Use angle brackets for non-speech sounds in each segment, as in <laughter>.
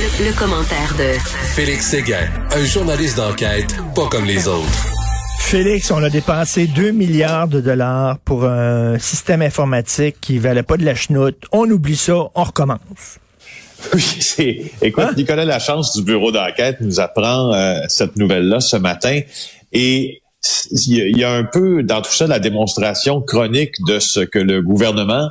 Le, le commentaire de Félix Séguin, un journaliste d'enquête pas comme les autres. Félix, on a dépensé 2 milliards de dollars pour un système informatique qui valait pas de la chenoute. On oublie ça, on recommence. Oui, c'est. Écoute, Hein? Nicolas Lachance du bureau d'enquête nous apprend euh, cette nouvelle-là ce matin. Et il y, a- il y a un peu dans tout ça la démonstration chronique de ce que le gouvernement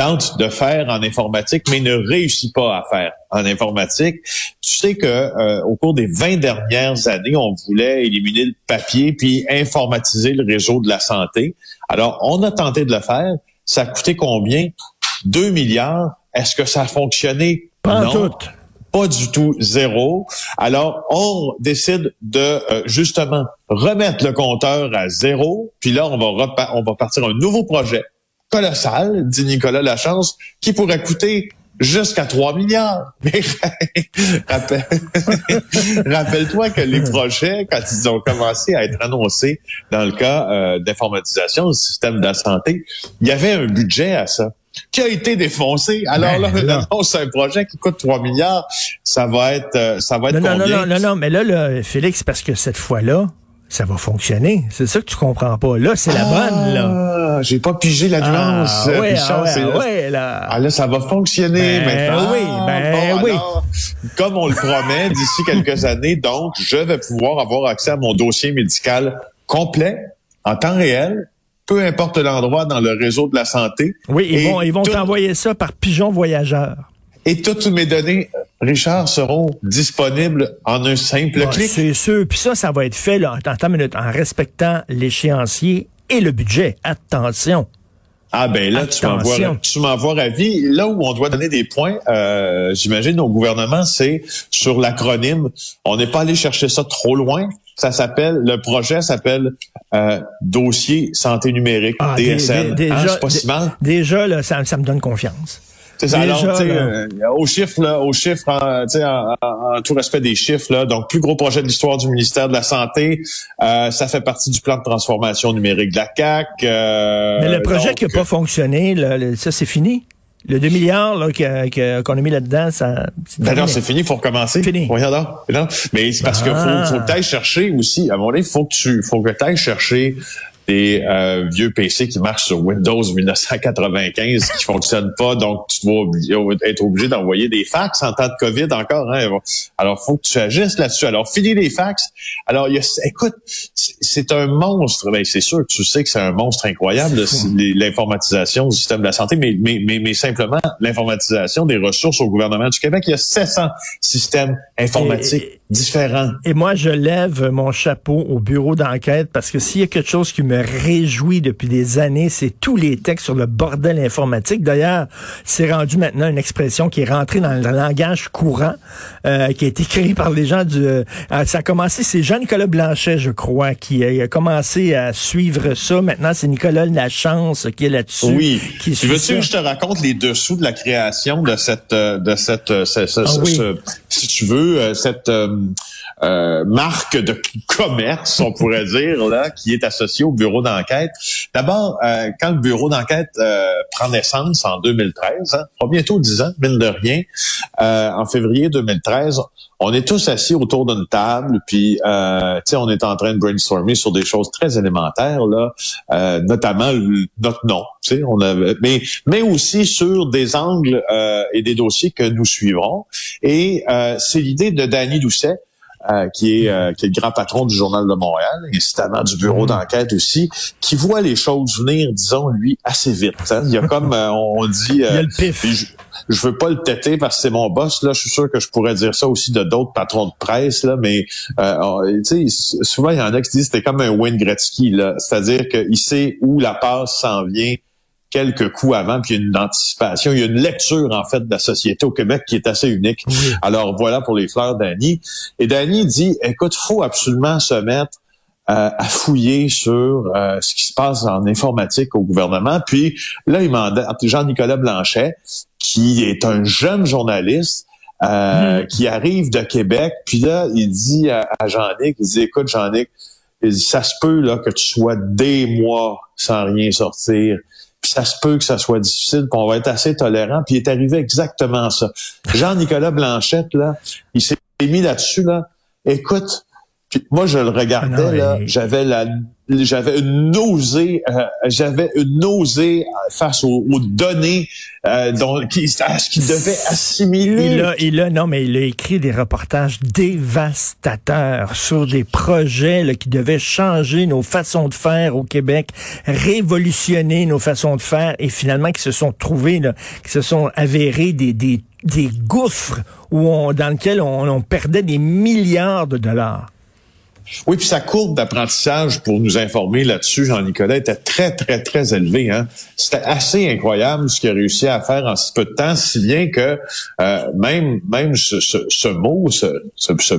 tente de faire en informatique, mais ne réussit pas à faire en informatique. Tu sais que euh, au cours des 20 dernières années, on voulait éliminer le papier puis informatiser le réseau de la santé. Alors, on a tenté de le faire. Ça a coûté combien? 2 milliards. Est-ce que ça a fonctionné? Pas non. tout. Pas du tout zéro. Alors, on décide de euh, justement remettre le compteur à zéro. Puis là, on va, on va partir un nouveau projet colossal, dit Nicolas Lachance, qui pourrait coûter jusqu'à 3 milliards. <laughs> Mais rappelle- <laughs> rappelle-toi que les projets, quand ils ont commencé à être annoncés dans le cas euh, d'informatisation du système de la santé, il y avait un budget à ça qui a été défoncé. Alors Ben, là, là. on annonce un projet qui coûte 3 milliards. Ça va être, euh, ça va être Non, non, non, combien? non, non, non, mais là, là, Félix, parce que cette fois-là, ça va fonctionner. C'est ça que tu comprends pas. Là, c'est la bonne, là. Ah, J'ai pas pigé la nuance. Ah, ouais, Richard, ah, ouais, c'est là. ouais, là. Ah là, ça va fonctionner Ben maintenant. oui, ben Bon, oui. alors, comme on le promet, d'ici quelques années, donc, je vais pouvoir avoir accès à mon dossier médical complet, en temps réel, peu importe l'endroit dans le réseau de la santé. Oui, ils vont, ils vont tout- t'envoyer ça par pigeon voyageur. Et toutes mes données, Richard, seront disponibles en un simple Ouais, clic. c'est sûr. Puis ça, ça va être fait là, attends une minute, en respectant l'échéancier et le budget. Attention. Ah ben là, tu m'envoies, Attention. tu m'envoies ravi. Là où on doit donner des points, euh, j'imagine au gouvernement, c'est sur l'acronyme. On n'est pas allé chercher ça trop loin. Ça s'appelle, le projet s'appelle euh, Dossier Santé Numérique, Ah, DSN. Hein, déjà, c'est pas si dé- mal? Déjà, là, ça, ça me donne confiance. Déjà, Alors, euh, au chiffre, là, au chiffre, en, en, en- en tout respect des chiffres, là, donc plus gros projet de l'histoire du ministère de la Santé, euh, ça fait partie du plan de transformation numérique de la CAC. euh, Mais le projet donc, qui n'a pas fonctionné, là, ça, c'est fini. Le 2 milliards là, que- que- qu'on a mis là-dedans, ça. c'est Ben c'est fini, il faut recommencer. Fini. Voyons donc. Non, mais c'est parce qu'il Ah. faut, faut que tu chercher aussi. À donné, il faut que tu faut que ailles chercher des euh, vieux PC qui marchent sur Windows 1995 qui fonctionnent pas, donc tu vas obli- être obligé d'envoyer des fax en temps de COVID encore. Hein. Alors, faut que tu agisses là-dessus. Alors, finis les fax. Alors, il y a, écoute, c'est un monstre. Ben, c'est sûr, que tu sais que c'est un monstre incroyable, l'informatisation du système de la santé, mais, mais, mais, mais simplement l'informatisation des ressources au gouvernement du Québec. Il y a 700 systèmes informatiques Et- différents. Et moi, je lève mon chapeau au bureau d'enquête parce que s'il y a quelque chose qui me réjouit depuis des années, c'est tous les textes sur le bordel informatique. D'ailleurs, c'est rendu maintenant une expression qui est rentrée dans le langage courant, euh, qui a été créée par les gens du... euh, ça a commencé, c'est Jean-Nicolas Blanchet, je crois, qui a, il a commencé à suivre ça. Maintenant, c'est Nicolas Lachance qui est là-dessus. Oui. Qui Tu veux-tu que je te raconte les dessous de la création de cette, euh, de cette, euh, ce- ce- Ah ce- oui. ce- si tu veux, euh, cette euh, um, euh, marque de commerce, on pourrait dire, là, qui est associée au bureau d'enquête. D'abord, euh, quand le bureau d'enquête euh, prend naissance en 2013, hein, fera bientôt 10 ans, mine de rien, euh, en février 2013, on est tous assis autour d'une table, puis euh, on est en train de brainstormer sur des choses très élémentaires là, euh, notamment notre nom. On avait, mais mais aussi sur des angles euh, et des dossiers que nous suivrons. Et euh, c'est l'idée de Danny Doucet. Euh, qui est euh, qui est le grand patron du journal de Montréal, incidemment du bureau d'enquête aussi, qui voit les choses venir, disons lui, assez vite. hein. Il y a comme euh, on dit, Il y a euh, le pif. puis je, je veux pas le têter parce que c'est mon boss là. Je suis sûr que je pourrais dire ça aussi de d'autres patrons de presse là, mais euh, tu sais, souvent il y en a qui disent que c'était comme un Wayne Gretzky là, c'est-à-dire qu'il sait où la passe s'en vient quelques coups avant, puis il y a une anticipation, il y a une lecture en fait de la société au Québec qui est assez unique. Alors voilà pour les fleurs d'Annie. Et Danny dit, écoute, faut absolument se mettre euh, à fouiller sur euh, ce qui se passe en informatique au gouvernement. Puis là, il mandate Jean-Nicolas Blanchet, qui est un jeune journaliste, euh, mm-hmm. qui arrive de Québec. Puis là, il dit à, Jean-Nic, il dit, écoute, Jean-Nic, ça se peut là que tu sois des mois sans rien sortir. Puis ça se peut que ça soit difficile, qu'on va être assez tolérant. Puis il est arrivé exactement ça. Jean-Nicolas Blanchette, là, il s'est mis là-dessus, là. Écoute, moi, je le regardais, là, j'avais la j'avais une nausée, euh, j'avais une nausée face aux, données euh, dont, qui, qu'il devait assimiler. Il a, il a, non, mais il a écrit des reportages dévastateurs sur des projets là, qui devaient changer nos façons de faire au Québec, révolutionner nos façons de faire, et finalement qui se sont trouvés, là, qui se sont avérés des, des, des gouffres où on, dans lesquels on, on perdait des milliards de dollars. Oui, puis sa courbe d'apprentissage pour nous informer là-dessus, Jean-Nicolas, était très, très, très élevée. Hein? C'était assez incroyable ce qu'il a réussi à faire en si peu de temps, si bien que euh, même, même ce, ce, ce mot, ce, ce, ce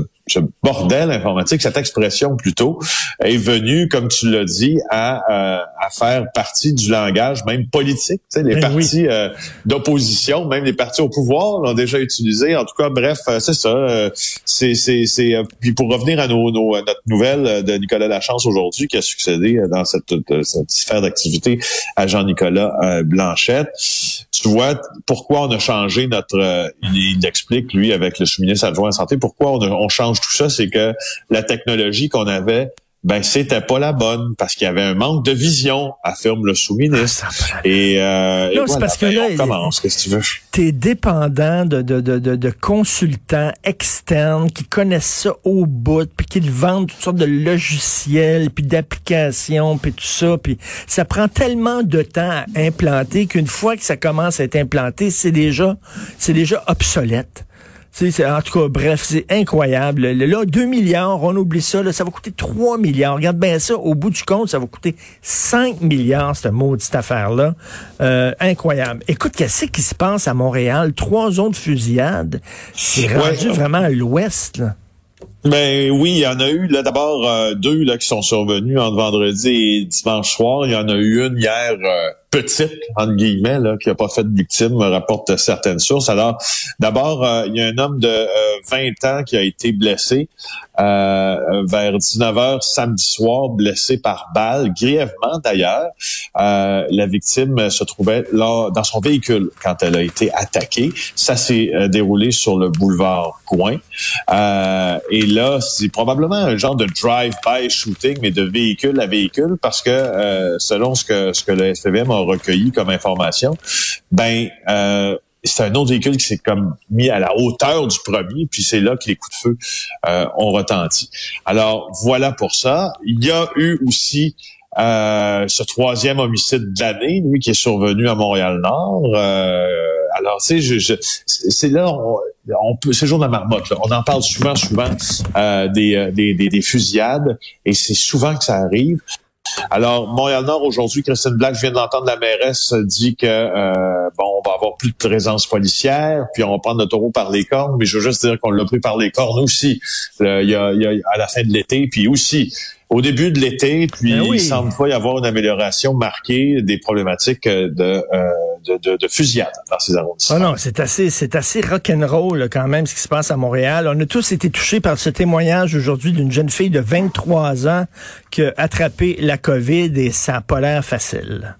bordel informatique, cette expression plutôt, est venue, comme tu l'as dit, à, euh, à faire partie du langage même politique. Tu sais, les ben partis euh, d'opposition, même les partis au pouvoir l'ont déjà utilisé. En tout cas, bref, euh, c'est ça. c'est, c'est, c'est. Puis pour revenir à nos, nos notre nouvelle de Nicolas Lachance aujourd'hui, qui a succédé dans cette, cette sphère d'activité à Jean-Nicolas Blanchette. Tu vois pourquoi on a changé notre. il, explique lui avec le sous-ministre adjoint de santé pourquoi on change tout ça, c'est que la technologie qu'on avait ben c'était pas la bonne parce qu'il y avait un manque de vision, affirme le sous-ministre. Ah, et, euh, non, c'est parce que ben, là, commence. Qu'est-ce que tu veux? T'es dépendant de, de, de, de, consultants externes qui connaissent ça au bout, puis qui vendent toutes sortes de logiciels, puis d'applications, puis tout ça, puis ça prend tellement de temps à implanter qu'une fois que ça commence à être implanté, c'est déjà c'est déjà obsolète. C'est, en tout cas, bref, c'est incroyable. Là, 2 milliards, on oublie ça, là, ça va coûter 3 milliards. Regarde bien ça, au bout du compte, ça va coûter 5 milliards, cette maudite affaire-là. Euh, incroyable. Écoute, qu'est-ce qui se passe à Montréal? Trois zones de fusillade. C'est rendu vraiment à l'ouest, là. Ben oui, il y en a eu là d'abord euh, deux là qui sont survenus entre vendredi et dimanche soir. Il y en a eu une hier euh, petite entre guillemets qui a pas fait de victime, rapporte certaines sources. Alors d'abord euh, il y a un homme de 20 ans qui a été blessé vers 19h samedi soir, blessé par balle, grièvement d'ailleurs. la victime se trouvait là dans son véhicule quand elle a été attaquée. Ça s'est déroulé sur le boulevard Coin. et là, c'est probablement un genre de drive-by shooting, mais de véhicule à véhicule, parce que euh, selon ce que ce que le SPVM a recueilli comme information, ben euh, c'est un autre véhicule qui s'est comme mis à la hauteur du premier, puis c'est là que les coups de feu euh, ont retenti. Alors voilà pour ça. Il y a eu aussi euh, ce troisième homicide de l'année, lui, qui est survenu à Montréal-Nord. Euh, alors, tu sais, je, c'est là, on, peut, c'est jour de la marmotte. Là. On en parle souvent, souvent euh, des, des, des, des, fusillades, et c'est souvent que ça arrive. Alors, Montréal-Nord, aujourd'hui, Christine Black, je viens d'entendre la mairesse dit que euh, bon, on va avoir plus de présence policière, puis on va prendre le taureau par les cornes, mais je veux juste dire qu'on l'a pris par les cornes aussi. Il y, a, y a, à la fin de l'été, puis aussi au début de l'été, puis ben il semble pas y avoir une amélioration marquée des problématiques de, euh, de, de, de, fusillade dans ces arrondissements. Ah non, c'est assez, c'est assez rock'n'roll quand même ce qui se passe à Montréal. On a tous été touchés par ce témoignage aujourd'hui d'une jeune fille de 23 ans qui a attrapé la COVID et ça n'a pas l'air facile.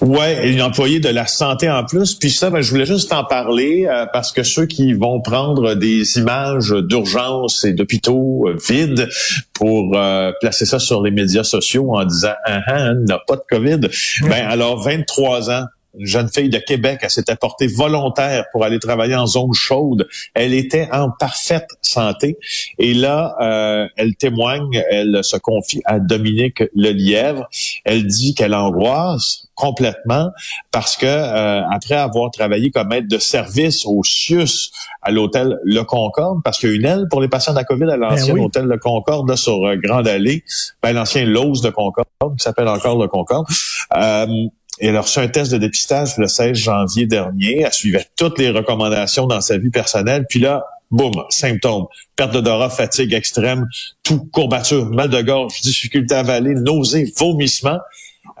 Ouais, une employée de la santé en plus. Puis ça, ben, je voulais juste en parler euh, parce que ceux qui vont prendre des images d'urgence et d'hôpitaux euh, vides pour euh, placer ça sur les médias sociaux en disant ah, ah, n'a pas de COVID, ben alors 23 ans une jeune fille de Québec, elle s'était portée volontaire pour aller travailler en zone chaude. Elle était en parfaite santé. Et là, euh, elle témoigne, elle se confie à Dominique Lelièvre. Elle dit qu'elle angoisse complètement parce que euh, après avoir travaillé comme aide de service au CIUS à l'hôtel Le Concorde, parce qu'il y a une aile pour les patients de la COVID à ben l'ancien hôtel Le Concorde là, sur euh, Grande Allée, ben, l'ancien Lose de Concorde, qui s'appelle encore Le Concorde. Euh, elle a reçu un test de dépistage le 16 janvier dernier. Elle suivait toutes les recommandations dans sa vie personnelle. Puis là, boum, symptômes. Perte d'odorat, fatigue extrême, tout, courbature, mal de gorge, difficulté à avaler, nausée, vomissement.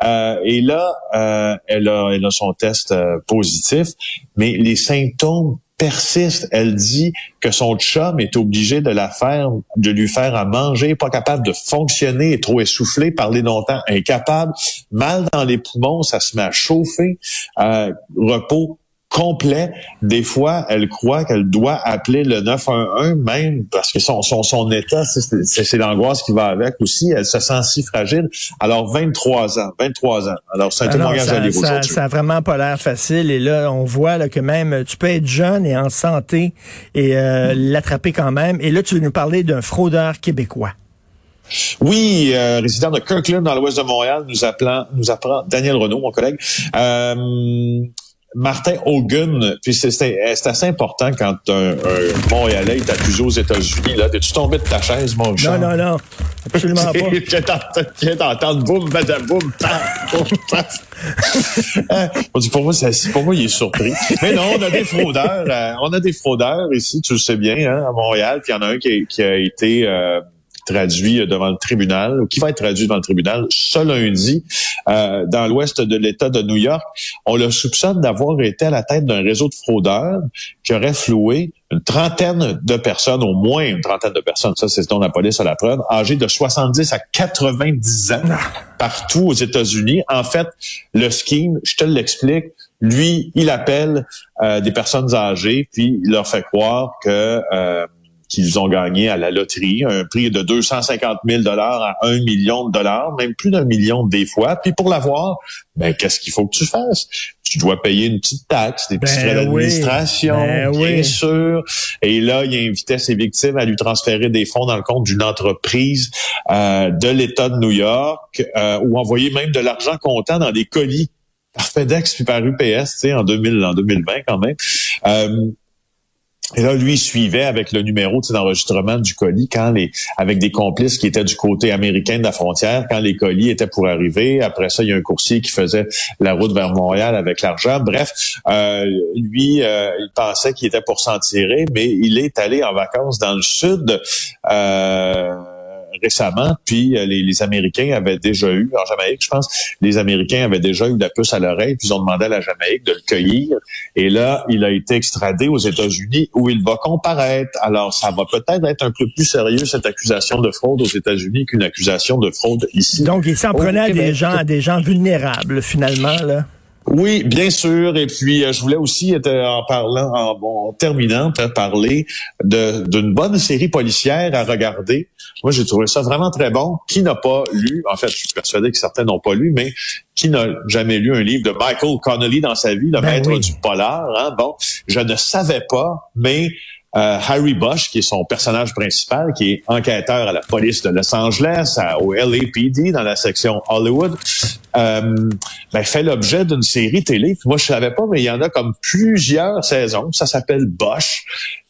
Euh, et là, euh, elle, a, elle a son test euh, positif, mais les symptômes persiste. Elle dit que son chum est obligé de la faire, de lui faire à manger, pas capable de fonctionner, est trop essoufflé, parler longtemps, incapable, mal dans les poumons, ça se met à chauffer, euh, repos complet. Des fois, elle croit qu'elle doit appeler le 911 même parce que son, son, son état, c'est l'angoisse qui va avec aussi. Elle se sent si fragile. Alors, 23 ans, 23 ans. Alors, c'est un témoignage à lire ça, ça a vraiment pas l'air facile. Et là, on voit là, que même tu peux être jeune et en santé et euh, l'attraper quand même. Et là, tu veux nous parler d'un fraudeur québécois. Oui, euh, résident de Kirkland dans l'ouest de Montréal, nous appelant, nous apprend Daniel Renault, mon collègue. Euh, Martin Hogan, puis c'est assez important quand un, un Montréalais est accusé aux États-Unis. Là, es-tu tombé de ta chaise, mon cher? Non, non, non, absolument <laughs> pas. Je viens d'entendre boum, boum, paf, <laughs> pour moi, pour moi, il est surpris. Mais non, on a des fraudeurs. Euh, on a des fraudeurs ici, tu le sais bien, hein, à Montréal. Puis il y en a un qui, qui a été euh, traduit devant le tribunal, ou qui va être traduit devant le tribunal ce lundi euh, dans l'ouest de l'État de New York. On le soupçonne d'avoir été à la tête d'un réseau de fraudeurs qui aurait floué une trentaine de personnes, au moins une trentaine de personnes, ça c'est ce dont la police a la preuve, âgées de 70 à 90 ans partout aux États-Unis. En fait, le scheme, je te l'explique, lui, il appelle euh, des personnes âgées, puis il leur fait croire que... Euh, qu'ils ont gagné à la loterie, un prix de 250 000 dollars à 1 million de dollars, même plus d'un million des fois. Puis pour l'avoir, ben qu'est-ce qu'il faut que tu fasses? Tu dois payer une petite taxe, des petits ben frais d'administration, ben bien sûr. Et là, il invitait ses victimes à lui transférer des fonds dans le compte d'une entreprise euh, de l'État de New York, euh, ou envoyer même de l'argent comptant dans des colis par FedEx puis par UPS, tu sais, en 2000, en 2020 quand même. Euh, et là, lui, suivait avec le numéro d'enregistrement du colis quand les, avec des complices qui étaient du côté américain de la frontière, quand les colis étaient pour arriver. Après ça, il y a un coursier qui faisait la route vers Montréal avec l'argent. Bref, euh, lui, euh, il pensait qu'il était pour s'en tirer, mais il est allé en vacances dans le sud. Euh, récemment, puis euh, les, les, Américains avaient déjà eu, en Jamaïque, je pense, les Américains avaient déjà eu la puce à l'oreille, puis ils ont demandé à la Jamaïque de le cueillir. Et là, il a été extradé aux États-Unis où il va comparaître. Alors, ça va peut-être être un peu plus sérieux, cette accusation de fraude aux États-Unis qu'une accusation de fraude ici. Donc, il s'en prenait à des gens, à des gens vulnérables, finalement, là. Oui, bien sûr. Et puis, euh, je voulais aussi, en parlant, en, bon, terminant, parler de d'une bonne série policière à regarder. Moi, j'ai trouvé ça vraiment très bon. Qui n'a pas lu, en fait, je suis persuadé que certains n'ont pas lu, mais qui n'a jamais lu un livre de Michael Connolly dans sa vie, le ben maître du polar? Hein? Bon, je ne savais pas, mais euh, Harry Bosch, qui est son personnage principal, qui est enquêteur à la police de Los Angeles, au LAPD, dans la section Hollywood, euh, ben, fait l'objet d'une série télé. Moi, je savais pas, mais il y en a comme plusieurs saisons. Ça s'appelle Bosch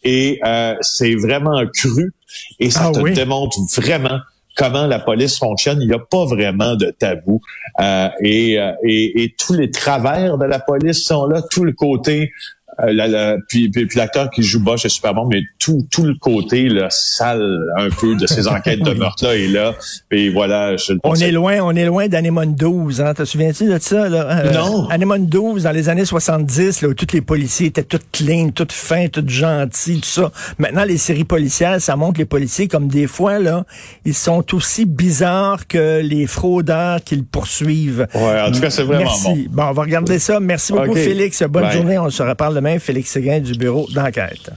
et euh, c'est vraiment cru et ça ah te démontre vraiment comment la police fonctionne. Il n'y a pas vraiment de tabou. Euh, et, et, et, tous les travers de la police sont là, tout le côté euh, puis, puis, l'acteur qui joue Bosch est super bon, mais tout, tout le côté là, sale un peu de ces enquêtes de <laughs> meurtre-là est là. Et voilà, je On est loin, on est loin d'Anemone 12. Hein? Te souviens-tu de ça? Là? Euh, non. Anemone 12, dans les années 70, là, où tous les policiers étaient tous clean, tous fins, tous gentils, tout ça. Maintenant, les séries policières, ça montre les policiers comme des fois, là, ils sont aussi bizarres que les fraudeurs qu'ils poursuivent. Ouais, en tout cas, c'est vraiment Merci. bon. on va regarder ça. Merci beaucoup, Félix. Bonne journée. On se reparle Félix Séguin du bureau d'enquête.